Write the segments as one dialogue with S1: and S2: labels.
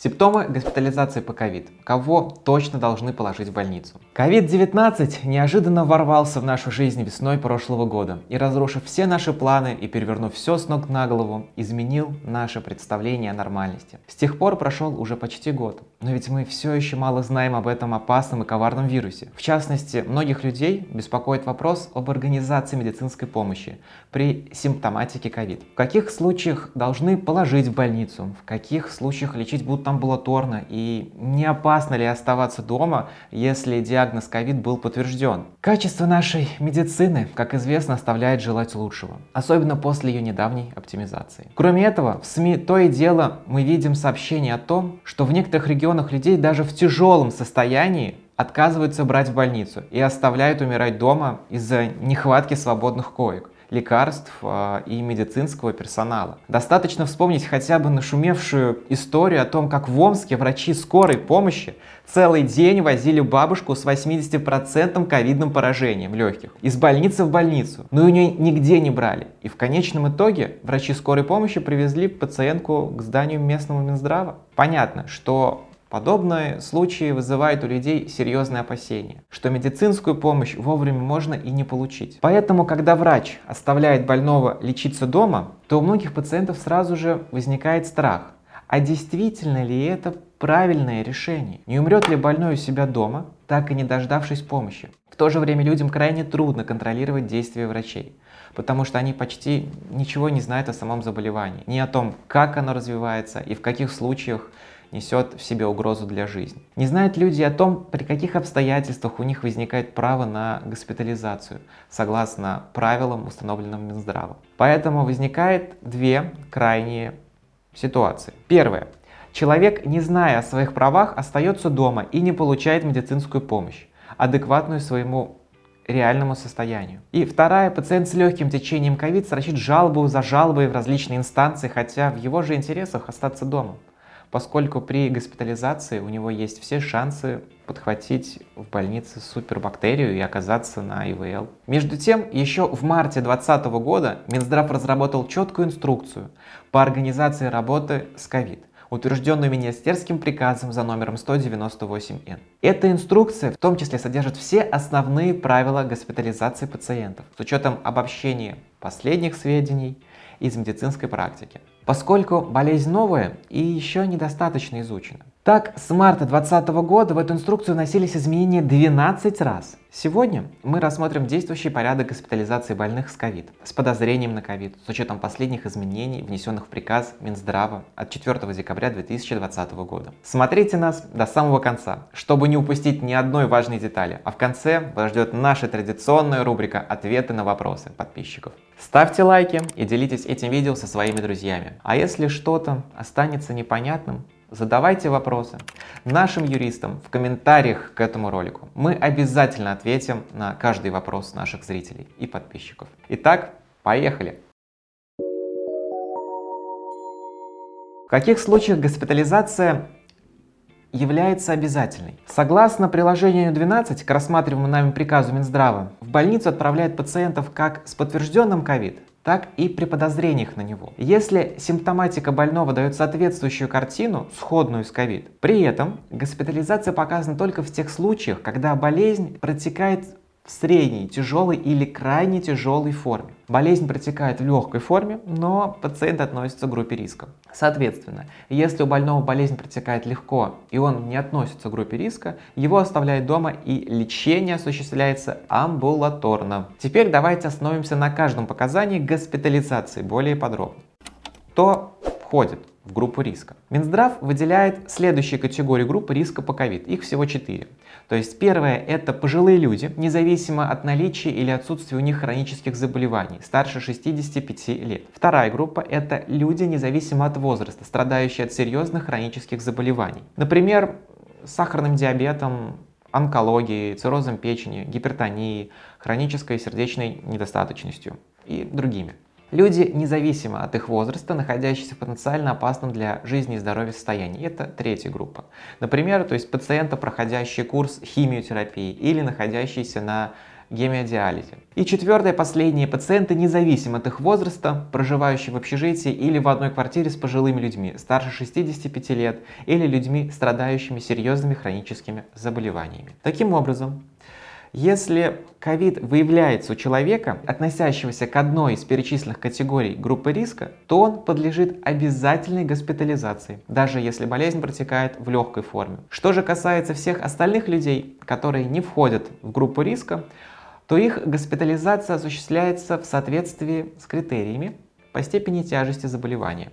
S1: Симптомы госпитализации по ковид. Кого точно должны положить в больницу? Ковид-19 неожиданно ворвался в нашу жизнь весной прошлого года и, разрушив все наши планы и перевернув все с ног на голову, изменил наше представление о нормальности. С тех пор прошел уже почти год, но ведь мы все еще мало знаем об этом опасном и коварном вирусе. В частности, многих людей беспокоит вопрос об организации медицинской помощи при симптоматике ковид. В каких случаях должны положить в больницу, в каких случаях лечить будут амбулаторно и не опасно ли оставаться дома, если диагноз ковид был подтвержден. Качество нашей медицины, как известно, оставляет желать лучшего, особенно после ее недавней оптимизации. Кроме этого, в СМИ то и дело мы видим сообщения о том, что в некоторых регионах людей даже в тяжелом состоянии отказываются брать в больницу и оставляют умирать дома из-за нехватки свободных коек лекарств а, и медицинского персонала. Достаточно вспомнить хотя бы нашумевшую историю о том, как в Омске врачи скорой помощи целый день возили бабушку с 80% ковидным поражением легких из больницы в больницу, но у нее нигде не брали. И в конечном итоге врачи скорой помощи привезли пациентку к зданию местного Минздрава. Понятно, что Подобные случаи вызывают у людей серьезные опасения, что медицинскую помощь вовремя можно и не получить. Поэтому, когда врач оставляет больного лечиться дома, то у многих пациентов сразу же возникает страх. А действительно ли это правильное решение? Не умрет ли больной у себя дома, так и не дождавшись помощи? В то же время людям крайне трудно контролировать действия врачей потому что они почти ничего не знают о самом заболевании, ни о том, как оно развивается и в каких случаях несет в себе угрозу для жизни. Не знают люди о том, при каких обстоятельствах у них возникает право на госпитализацию, согласно правилам, установленным Минздравом. Поэтому возникает две крайние ситуации. Первое. Человек, не зная о своих правах, остается дома и не получает медицинскую помощь, адекватную своему реальному состоянию. И вторая, пациент с легким течением ковид срочит жалобу за жалобой в различные инстанции, хотя в его же интересах остаться дома поскольку при госпитализации у него есть все шансы подхватить в больнице супербактерию и оказаться на ИВЛ. Между тем, еще в марте 2020 года Минздрав разработал четкую инструкцию по организации работы с ковид утвержденную министерским приказом за номером 198Н. Эта инструкция в том числе содержит все основные правила госпитализации пациентов с учетом обобщения последних сведений из медицинской практики поскольку болезнь новая и еще недостаточно изучена. Так, с марта 2020 года в эту инструкцию вносились изменения 12 раз. Сегодня мы рассмотрим действующий порядок госпитализации больных с ковид, с подозрением на ковид, с учетом последних изменений, внесенных в приказ Минздрава от 4 декабря 2020 года. Смотрите нас до самого конца, чтобы не упустить ни одной важной детали, а в конце вас ждет наша традиционная рубрика «Ответы на вопросы» подписчиков. Ставьте лайки и делитесь этим видео со своими друзьями. А если что-то останется непонятным, задавайте вопросы нашим юристам в комментариях к этому ролику. Мы обязательно ответим на каждый вопрос наших зрителей и подписчиков. Итак, поехали! В каких случаях госпитализация является обязательной. Согласно приложению 12 к рассматриваемому нами приказу Минздрава, в больницу отправляют пациентов как с подтвержденным ковид, так и при подозрениях на него. Если симптоматика больного дает соответствующую картину, сходную с ковид, при этом госпитализация показана только в тех случаях, когда болезнь протекает в средней, тяжелой или крайне тяжелой форме. Болезнь протекает в легкой форме, но пациент относится к группе риска. Соответственно, если у больного болезнь протекает легко и он не относится к группе риска, его оставляют дома и лечение осуществляется амбулаторно. Теперь давайте остановимся на каждом показании госпитализации более подробно. Кто входит в группу риска. Минздрав выделяет следующие категории группы риска по ковид. Их всего четыре. То есть первое – это пожилые люди, независимо от наличия или отсутствия у них хронических заболеваний, старше 65 лет. Вторая группа – это люди, независимо от возраста, страдающие от серьезных хронических заболеваний. Например, сахарным диабетом, онкологией, циррозом печени, гипертонией, хронической сердечной недостаточностью и другими. Люди, независимо от их возраста, находящиеся в потенциально опасном для жизни и здоровья состоянии. Это третья группа. Например, то есть пациенты, проходящие курс химиотерапии или находящиеся на гемодиализе. И четвертое, последние пациенты, независимо от их возраста, проживающие в общежитии или в одной квартире с пожилыми людьми, старше 65 лет, или людьми, страдающими серьезными хроническими заболеваниями. Таким образом, если ковид выявляется у человека, относящегося к одной из перечисленных категорий группы риска, то он подлежит обязательной госпитализации, даже если болезнь протекает в легкой форме. Что же касается всех остальных людей, которые не входят в группу риска, то их госпитализация осуществляется в соответствии с критериями по степени тяжести заболевания.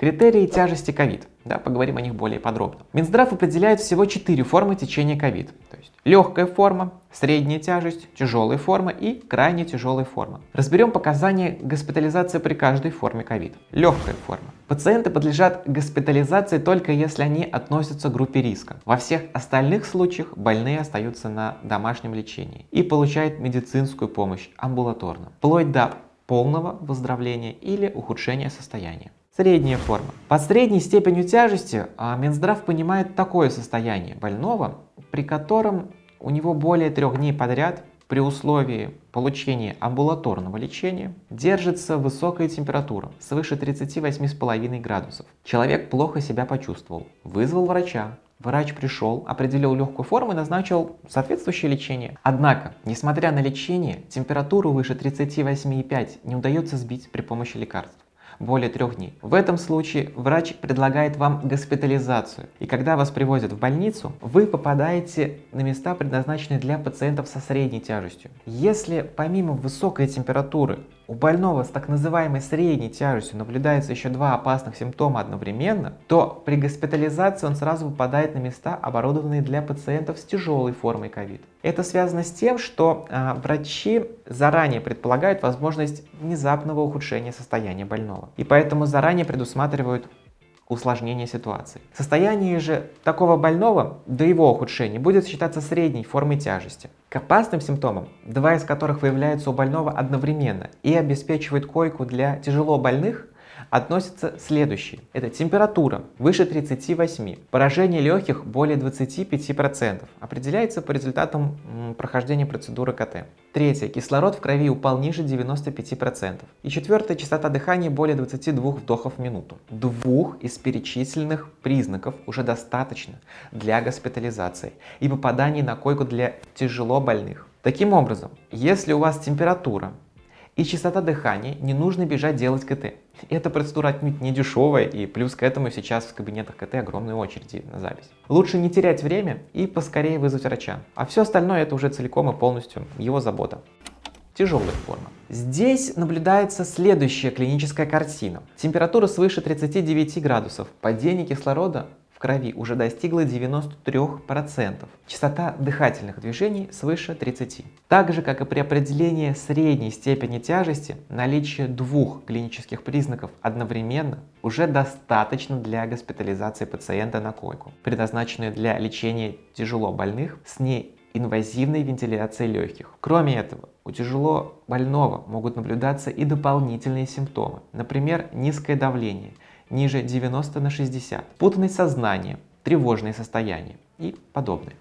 S1: Критерии тяжести ковид. Да, поговорим о них более подробно. Минздрав определяет всего четыре формы течения ковид. То есть легкая форма, средняя тяжесть, тяжелая форма и крайне тяжелая форма. Разберем показания госпитализации при каждой форме ковид. Легкая форма. Пациенты подлежат госпитализации только если они относятся к группе риска. Во всех остальных случаях больные остаются на домашнем лечении и получают медицинскую помощь амбулаторно, вплоть до полного выздоровления или ухудшения состояния. Средняя форма. Под средней степенью тяжести а, Минздрав понимает такое состояние больного, при котором у него более трех дней подряд при условии получения амбулаторного лечения держится высокая температура, свыше 38,5 градусов. Человек плохо себя почувствовал, вызвал врача, Врач пришел, определил легкую форму и назначил соответствующее лечение. Однако, несмотря на лечение, температуру выше 38,5 не удается сбить при помощи лекарств более трех дней. В этом случае врач предлагает вам госпитализацию. И когда вас привозят в больницу, вы попадаете на места, предназначенные для пациентов со средней тяжестью. Если помимо высокой температуры у больного с так называемой средней тяжестью наблюдается еще два опасных симптома одновременно, то при госпитализации он сразу попадает на места, оборудованные для пациентов с тяжелой формой ковид. Это связано с тем, что э, врачи заранее предполагают возможность внезапного ухудшения состояния больного. И поэтому заранее предусматривают усложнение ситуации. Состояние же такого больного до его ухудшения будет считаться средней формой тяжести. К опасным симптомам, два из которых выявляются у больного одновременно и обеспечивают койку для тяжело больных, относятся следующие. Это температура выше 38, поражение легких более 25%, определяется по результатам прохождения процедуры КТ. Третье. Кислород в крови упал ниже 95%. И четвертое. Частота дыхания более 22 вдохов в минуту. Двух из перечисленных признаков уже достаточно для госпитализации и попадания на койку для тяжело больных. Таким образом, если у вас температура и частота дыхания, не нужно бежать делать КТ. Эта процедура отнюдь не дешевая, и плюс к этому сейчас в кабинетах КТ огромные очереди на запись. Лучше не терять время и поскорее вызвать врача. А все остальное это уже целиком и полностью его забота. Тяжелая форма. Здесь наблюдается следующая клиническая картина. Температура свыше 39 градусов, падение кислорода крови уже достигла 93%. Частота дыхательных движений свыше 30. Так же, как и при определении средней степени тяжести, наличие двух клинических признаков одновременно уже достаточно для госпитализации пациента на койку, предназначенную для лечения тяжело больных с неинвазивной вентиляцией легких. Кроме этого, у тяжело больного могут наблюдаться и дополнительные симптомы, например, низкое давление – ниже 90 на 60, путанность сознания, тревожные состояния и подобное.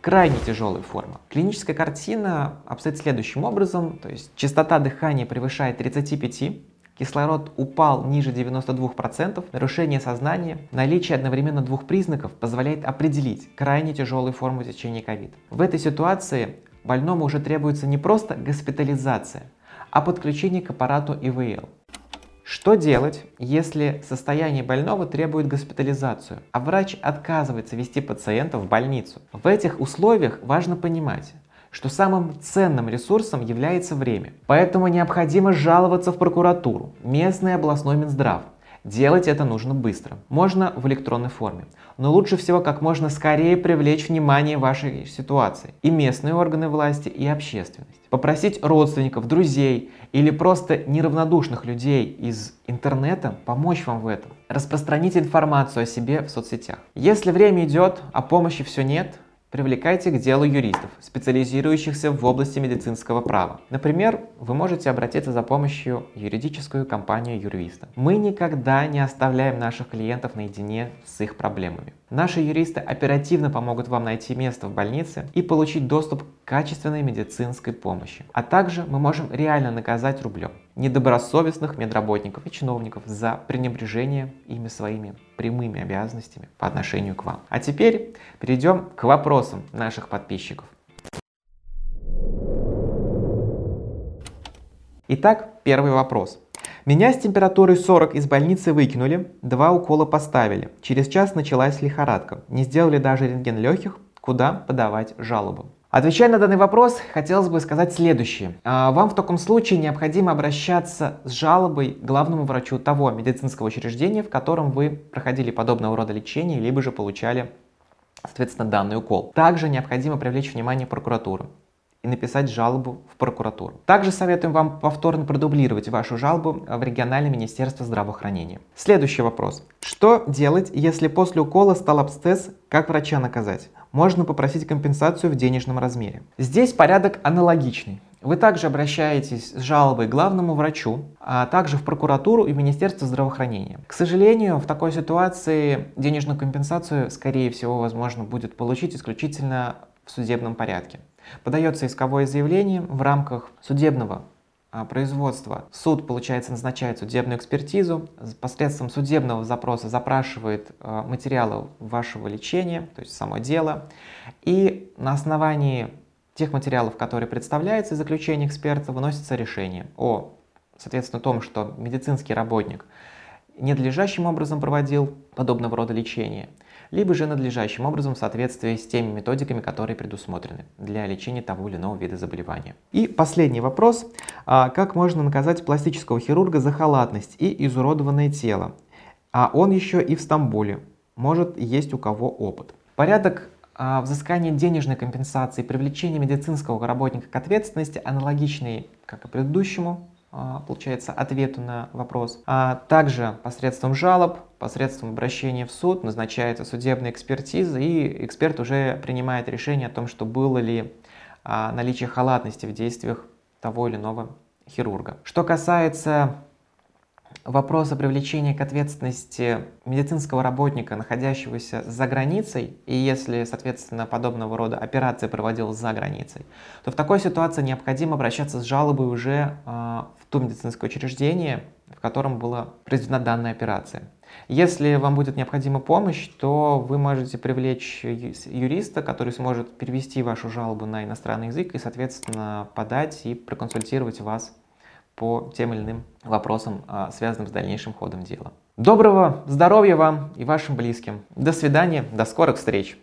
S1: Крайне тяжелая форма. Клиническая картина обстоит следующим образом, то есть частота дыхания превышает 35, кислород упал ниже 92%, нарушение сознания, наличие одновременно двух признаков позволяет определить крайне тяжелую форму течения ковид. В этой ситуации больному уже требуется не просто госпитализация, а подключение к аппарату ИВЛ. Что делать, если состояние больного требует госпитализацию, а врач отказывается вести пациента в больницу? В этих условиях важно понимать, что самым ценным ресурсом является время. Поэтому необходимо жаловаться в прокуратуру, местный областной Минздрав. Делать это нужно быстро. Можно в электронной форме. Но лучше всего как можно скорее привлечь внимание вашей ситуации. И местные органы власти, и общественность. Попросить родственников, друзей или просто неравнодушных людей из интернета помочь вам в этом. Распространить информацию о себе в соцсетях. Если время идет, а помощи все нет, Привлекайте к делу юристов, специализирующихся в области медицинского права. Например, вы можете обратиться за помощью в юридическую компанию юриста. Мы никогда не оставляем наших клиентов наедине с их проблемами. Наши юристы оперативно помогут вам найти место в больнице и получить доступ к качественной медицинской помощи. А также мы можем реально наказать рублем недобросовестных медработников и чиновников за пренебрежение ими своими прямыми обязанностями по отношению к вам. А теперь перейдем к вопросам наших подписчиков. Итак, первый вопрос. Меня с температурой 40 из больницы выкинули, два укола поставили. Через час началась лихорадка. Не сделали даже рентген легких, куда подавать жалобу. Отвечая на данный вопрос, хотелось бы сказать следующее. А, вам в таком случае необходимо обращаться с жалобой к главному врачу того медицинского учреждения, в котором вы проходили подобного рода лечение, либо же получали, соответственно, данный укол. Также необходимо привлечь внимание прокуратуры и написать жалобу в прокуратуру. Также советуем вам повторно продублировать вашу жалобу в региональное министерство здравоохранения. Следующий вопрос. Что делать, если после укола стал абсцесс, как врача наказать? Можно попросить компенсацию в денежном размере. Здесь порядок аналогичный. Вы также обращаетесь с жалобой к главному врачу, а также в прокуратуру и в Министерство здравоохранения. К сожалению, в такой ситуации денежную компенсацию, скорее всего, возможно будет получить исключительно в судебном порядке. Подается исковое заявление в рамках судебного производства. Суд, получается, назначает судебную экспертизу, посредством судебного запроса запрашивает а, материалы вашего лечения, то есть само дело, и на основании тех материалов, которые представляются из заключения эксперта, выносится решение о, соответственно, том, что медицинский работник ненадлежащим образом проводил подобного рода лечение – либо же надлежащим образом в соответствии с теми методиками, которые предусмотрены для лечения того или иного вида заболевания. И последний вопрос. А, как можно наказать пластического хирурга за халатность и изуродованное тело? А он еще и в Стамбуле. Может, есть у кого опыт. Порядок а, взыскания денежной компенсации и привлечения медицинского работника к ответственности аналогичный, как и предыдущему получается, ответу на вопрос. А также посредством жалоб, посредством обращения в суд назначается судебная экспертиза, и эксперт уже принимает решение о том, что было ли а, наличие халатности в действиях того или иного хирурга. Что касается вопроса привлечения к ответственности медицинского работника, находящегося за границей, и если, соответственно, подобного рода операция проводилась за границей, то в такой ситуации необходимо обращаться с жалобой уже э, в то медицинское учреждение, в котором была произведена данная операция. Если вам будет необходима помощь, то вы можете привлечь юриста, который сможет перевести вашу жалобу на иностранный язык и, соответственно, подать и проконсультировать вас по тем или иным вопросам, а, связанным с дальнейшим ходом дела. Доброго здоровья вам и вашим близким. До свидания, до скорых встреч!